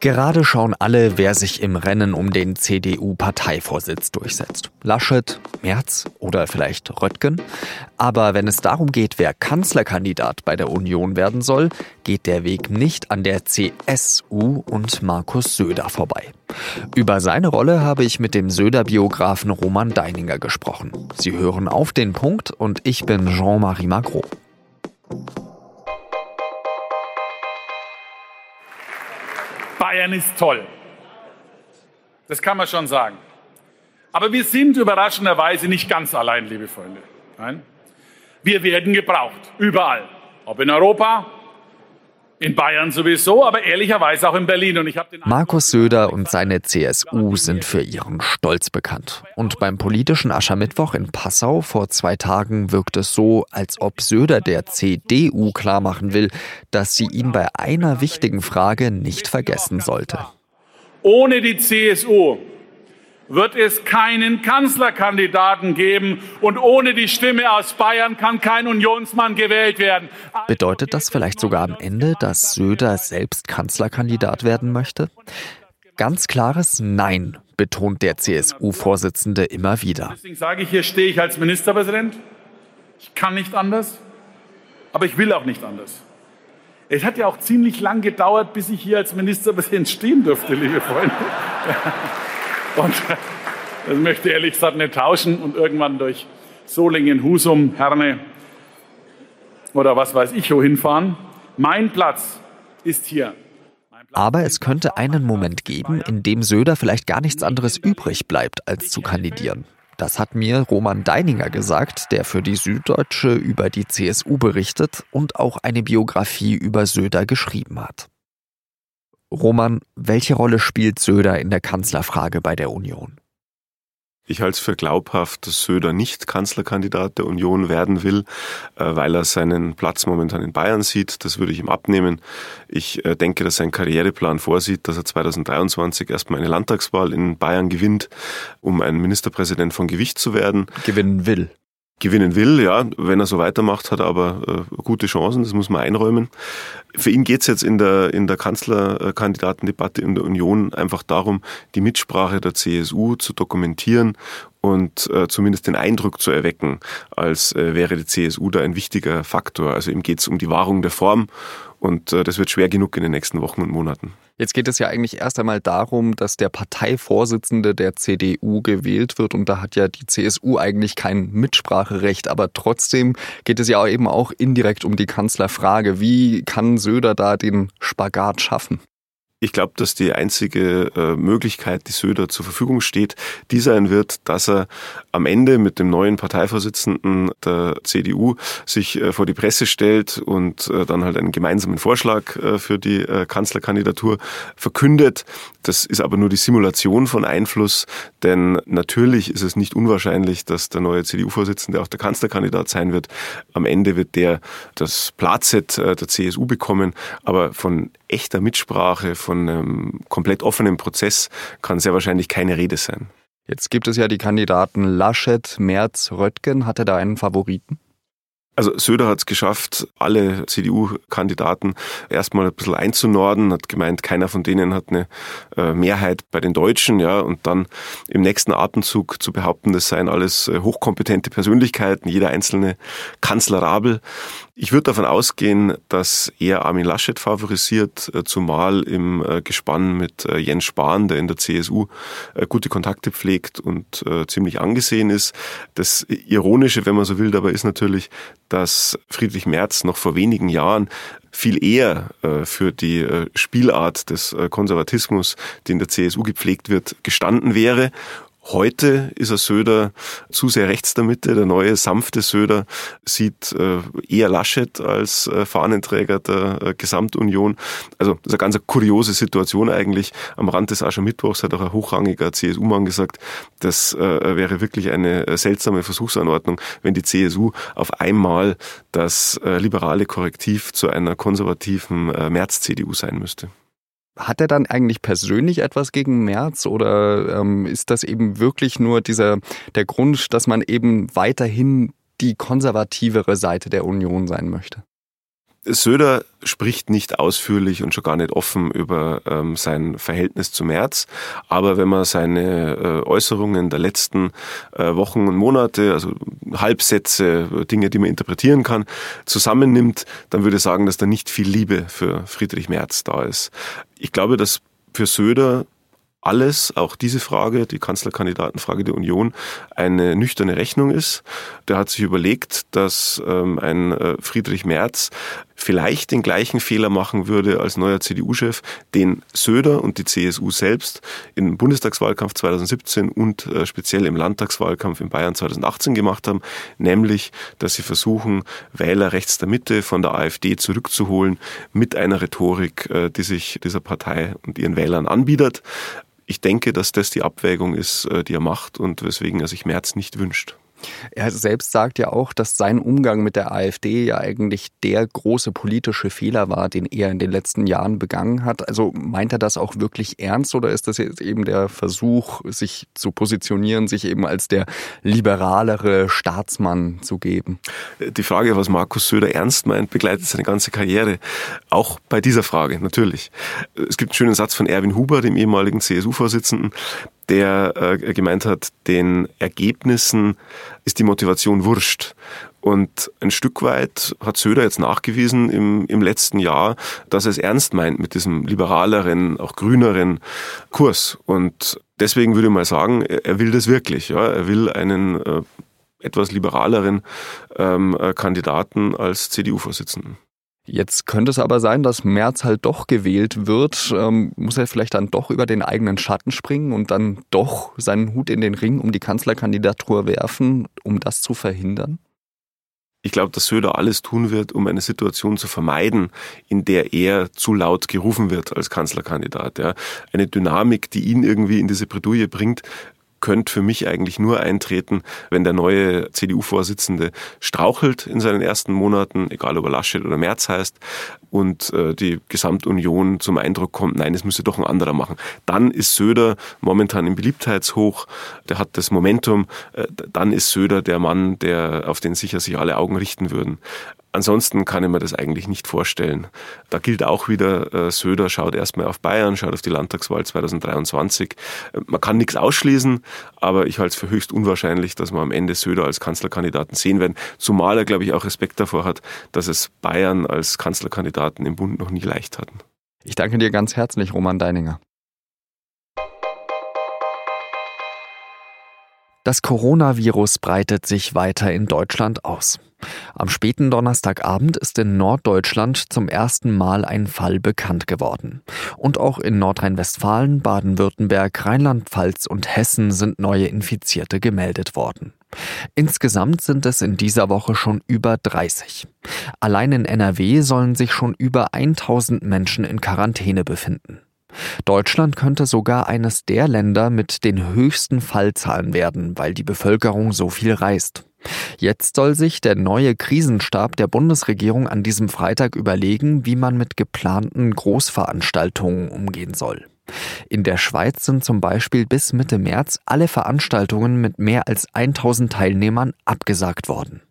Gerade schauen alle, wer sich im Rennen um den CDU-Parteivorsitz durchsetzt. Laschet, Merz oder vielleicht Röttgen. Aber wenn es darum geht, wer Kanzlerkandidat bei der Union werden soll, geht der Weg nicht an der CSU und Markus Söder vorbei. Über seine Rolle habe ich mit dem Söder-Biografen Roman Deininger gesprochen. Sie hören auf den Punkt und ich bin Jean-Marie Magro. Bayern ist toll. Das kann man schon sagen. Aber wir sind überraschenderweise nicht ganz allein, liebe Freunde. Nein. Wir werden gebraucht, überall. Ob in Europa, in Bayern sowieso, aber ehrlicherweise auch in Berlin. Und ich den Markus Söder und seine CSU sind für ihren Stolz bekannt. Und beim politischen Aschermittwoch in Passau vor zwei Tagen wirkt es so, als ob Söder der CDU klarmachen will, dass sie ihn bei einer wichtigen Frage nicht vergessen sollte. Ohne die CSU wird es keinen Kanzlerkandidaten geben und ohne die Stimme aus Bayern kann kein Unionsmann gewählt werden. Bedeutet das vielleicht sogar am Ende, dass Söder selbst Kanzlerkandidat werden möchte? Ganz klares Nein, betont der CSU-Vorsitzende immer wieder. Deswegen sage ich, hier stehe ich als Ministerpräsident. Ich kann nicht anders, aber ich will auch nicht anders. Es hat ja auch ziemlich lang gedauert, bis ich hier als Ministerpräsident stehen durfte, liebe Freunde. Und das möchte ich ehrlich gesagt nicht tauschen und irgendwann durch Solingen, Husum, Herne oder was weiß ich wo hinfahren. Mein Platz ist hier. Aber es könnte einen Moment geben, in dem Söder vielleicht gar nichts anderes übrig bleibt, als zu kandidieren. Das hat mir Roman Deininger gesagt, der für die Süddeutsche über die CSU berichtet und auch eine Biografie über Söder geschrieben hat. Roman, welche Rolle spielt Söder in der Kanzlerfrage bei der Union? Ich halte es für glaubhaft, dass Söder nicht Kanzlerkandidat der Union werden will, äh, weil er seinen Platz momentan in Bayern sieht. Das würde ich ihm abnehmen. Ich äh, denke, dass sein Karriereplan vorsieht, dass er 2023 erstmal eine Landtagswahl in Bayern gewinnt, um ein Ministerpräsident von Gewicht zu werden. Gewinnen will gewinnen will. Ja, wenn er so weitermacht, hat er aber äh, gute Chancen, das muss man einräumen. Für ihn geht es jetzt in der, in der Kanzlerkandidatendebatte in der Union einfach darum, die Mitsprache der CSU zu dokumentieren und äh, zumindest den Eindruck zu erwecken, als äh, wäre die CSU da ein wichtiger Faktor. Also ihm geht es um die Wahrung der Form und äh, das wird schwer genug in den nächsten Wochen und Monaten. Jetzt geht es ja eigentlich erst einmal darum, dass der Parteivorsitzende der CDU gewählt wird und da hat ja die CSU eigentlich kein Mitspracherecht, aber trotzdem geht es ja eben auch indirekt um die Kanzlerfrage. Wie kann Söder da den Spagat schaffen? Ich glaube, dass die einzige äh, Möglichkeit, die Söder zur Verfügung steht, die sein wird, dass er am Ende mit dem neuen Parteivorsitzenden der CDU sich äh, vor die Presse stellt und äh, dann halt einen gemeinsamen Vorschlag äh, für die äh, Kanzlerkandidatur verkündet. Das ist aber nur die Simulation von Einfluss, denn natürlich ist es nicht unwahrscheinlich, dass der neue CDU-Vorsitzende auch der Kanzlerkandidat sein wird. Am Ende wird der das Platzett äh, der CSU bekommen, aber von echter Mitsprache, von einem komplett offenen Prozess kann sehr wahrscheinlich keine Rede sein. Jetzt gibt es ja die Kandidaten Laschet, Merz, Röttgen. Hat er da einen Favoriten? Also Söder hat es geschafft, alle CDU-Kandidaten erstmal ein bisschen einzunorden, hat gemeint, keiner von denen hat eine äh, Mehrheit bei den Deutschen, ja, und dann im nächsten Atemzug zu behaupten, das seien alles äh, hochkompetente Persönlichkeiten, jeder einzelne kanzlerabel. Ich würde davon ausgehen, dass er Armin Laschet favorisiert, äh, zumal im Gespann mit Jens Spahn, der in der CSU gute Kontakte pflegt und ziemlich angesehen ist. Das Ironische, wenn man so will, dabei ist natürlich, dass Friedrich Merz noch vor wenigen Jahren viel eher äh, für die äh, Spielart des äh, Konservatismus, die in der CSU gepflegt wird, gestanden wäre Heute ist er Söder zu sehr rechts der Mitte. Der neue sanfte Söder sieht äh, eher Laschet als äh, Fahnenträger der äh, Gesamtunion. Also das ist eine ganz kuriose Situation eigentlich. Am Rand des Aschermittwochs hat auch ein hochrangiger CSU-Mann gesagt, das wäre wirklich eine seltsame Versuchsanordnung, wenn die CSU auf einmal das liberale Korrektiv zu einer konservativen März-CDU sein müsste. Hat er dann eigentlich persönlich etwas gegen Merz oder ähm, ist das eben wirklich nur dieser der Grund, dass man eben weiterhin die konservativere Seite der Union sein möchte? Söder spricht nicht ausführlich und schon gar nicht offen über ähm, sein Verhältnis zu März. Aber wenn man seine äh, Äußerungen der letzten äh, Wochen und Monate, also Halbsätze, Dinge, die man interpretieren kann, zusammennimmt, dann würde ich sagen, dass da nicht viel Liebe für Friedrich Merz da ist. Ich glaube, dass für Söder alles, auch diese Frage, die Kanzlerkandidatenfrage der Union, eine nüchterne Rechnung ist. Der hat sich überlegt, dass ähm, ein äh, Friedrich Merz vielleicht den gleichen Fehler machen würde als neuer CDU-Chef, den Söder und die CSU selbst im Bundestagswahlkampf 2017 und äh, speziell im Landtagswahlkampf in Bayern 2018 gemacht haben, nämlich, dass sie versuchen, Wähler rechts der Mitte von der AfD zurückzuholen mit einer Rhetorik, äh, die sich dieser Partei und ihren Wählern anbietet ich denke, dass das die Abwägung ist, äh, die er macht und weswegen er sich März nicht wünscht. Er selbst sagt ja auch, dass sein Umgang mit der AfD ja eigentlich der große politische Fehler war, den er in den letzten Jahren begangen hat. Also meint er das auch wirklich ernst oder ist das jetzt eben der Versuch, sich zu positionieren, sich eben als der liberalere Staatsmann zu geben? Die Frage, was Markus Söder ernst meint, begleitet seine ganze Karriere. Auch bei dieser Frage, natürlich. Es gibt einen schönen Satz von Erwin Huber, dem ehemaligen CSU-Vorsitzenden, der äh, gemeint hat, den Ergebnissen ist die Motivation wurscht. Und ein Stück weit hat Söder jetzt nachgewiesen im, im letzten Jahr, dass er es ernst meint mit diesem liberaleren, auch grüneren Kurs. Und deswegen würde ich mal sagen, er will das wirklich. Ja? Er will einen äh, etwas liberaleren ähm, äh, Kandidaten als CDU-Vorsitzenden. Jetzt könnte es aber sein, dass Merz halt doch gewählt wird. Ähm, muss er vielleicht dann doch über den eigenen Schatten springen und dann doch seinen Hut in den Ring um die Kanzlerkandidatur werfen, um das zu verhindern? Ich glaube, dass Söder alles tun wird, um eine Situation zu vermeiden, in der er zu laut gerufen wird als Kanzlerkandidat. Ja. Eine Dynamik, die ihn irgendwie in diese Bredouille bringt, könnte für mich eigentlich nur eintreten, wenn der neue CDU-Vorsitzende strauchelt in seinen ersten Monaten, egal ob er Laschet oder Merz heißt, und äh, die Gesamtunion zum Eindruck kommt, nein, es müsste doch ein anderer machen. Dann ist Söder momentan im Beliebtheitshoch, der hat das Momentum, äh, dann ist Söder der Mann, der auf den sicher sich alle Augen richten würden. Ansonsten kann ich mir das eigentlich nicht vorstellen. Da gilt auch wieder, äh, Söder schaut erstmal auf Bayern, schaut auf die Landtagswahl 2023. Äh, man kann nichts ausschließen, aber ich halte es für höchst unwahrscheinlich, dass wir am Ende Söder als Kanzlerkandidaten sehen werden. Zumal er, glaube ich, auch Respekt davor hat, dass es Bayern als Kanzlerkandidaten im Bund noch nie leicht hatten. Ich danke dir ganz herzlich, Roman Deininger. Das Coronavirus breitet sich weiter in Deutschland aus. Am späten Donnerstagabend ist in Norddeutschland zum ersten Mal ein Fall bekannt geworden. Und auch in Nordrhein-Westfalen, Baden-Württemberg, Rheinland-Pfalz und Hessen sind neue Infizierte gemeldet worden. Insgesamt sind es in dieser Woche schon über 30. Allein in NRW sollen sich schon über 1000 Menschen in Quarantäne befinden. Deutschland könnte sogar eines der Länder mit den höchsten Fallzahlen werden, weil die Bevölkerung so viel reist. Jetzt soll sich der neue Krisenstab der Bundesregierung an diesem Freitag überlegen, wie man mit geplanten Großveranstaltungen umgehen soll. In der Schweiz sind zum Beispiel bis Mitte März alle Veranstaltungen mit mehr als 1000 Teilnehmern abgesagt worden.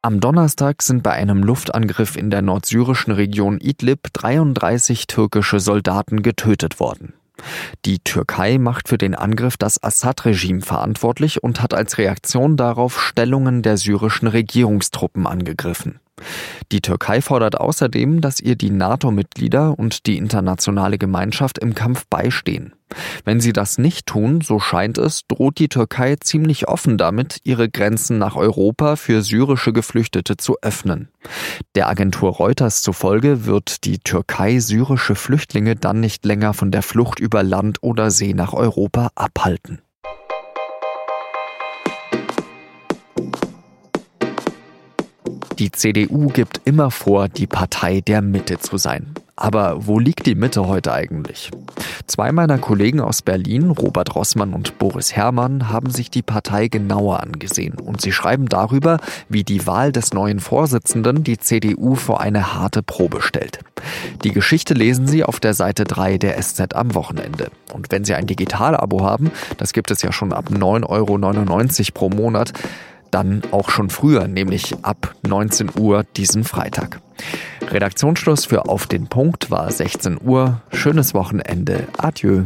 Am Donnerstag sind bei einem Luftangriff in der nordsyrischen Region Idlib 33 türkische Soldaten getötet worden. Die Türkei macht für den Angriff das Assad-Regime verantwortlich und hat als Reaktion darauf Stellungen der syrischen Regierungstruppen angegriffen. Die Türkei fordert außerdem, dass ihr die NATO-Mitglieder und die internationale Gemeinschaft im Kampf beistehen. Wenn sie das nicht tun, so scheint es, droht die Türkei ziemlich offen damit, ihre Grenzen nach Europa für syrische Geflüchtete zu öffnen. Der Agentur Reuters zufolge wird die Türkei syrische Flüchtlinge dann nicht länger von der Flucht über Land oder See nach Europa abhalten. Die CDU gibt immer vor, die Partei der Mitte zu sein. Aber wo liegt die Mitte heute eigentlich? Zwei meiner Kollegen aus Berlin, Robert Rossmann und Boris Herrmann, haben sich die Partei genauer angesehen und sie schreiben darüber, wie die Wahl des neuen Vorsitzenden die CDU vor eine harte Probe stellt. Die Geschichte lesen Sie auf der Seite 3 der SZ am Wochenende. Und wenn Sie ein Digitalabo haben, das gibt es ja schon ab 9,99 Euro pro Monat, Dann auch schon früher, nämlich ab 19 Uhr diesen Freitag. Redaktionsschluss für Auf den Punkt war 16 Uhr. Schönes Wochenende. Adieu.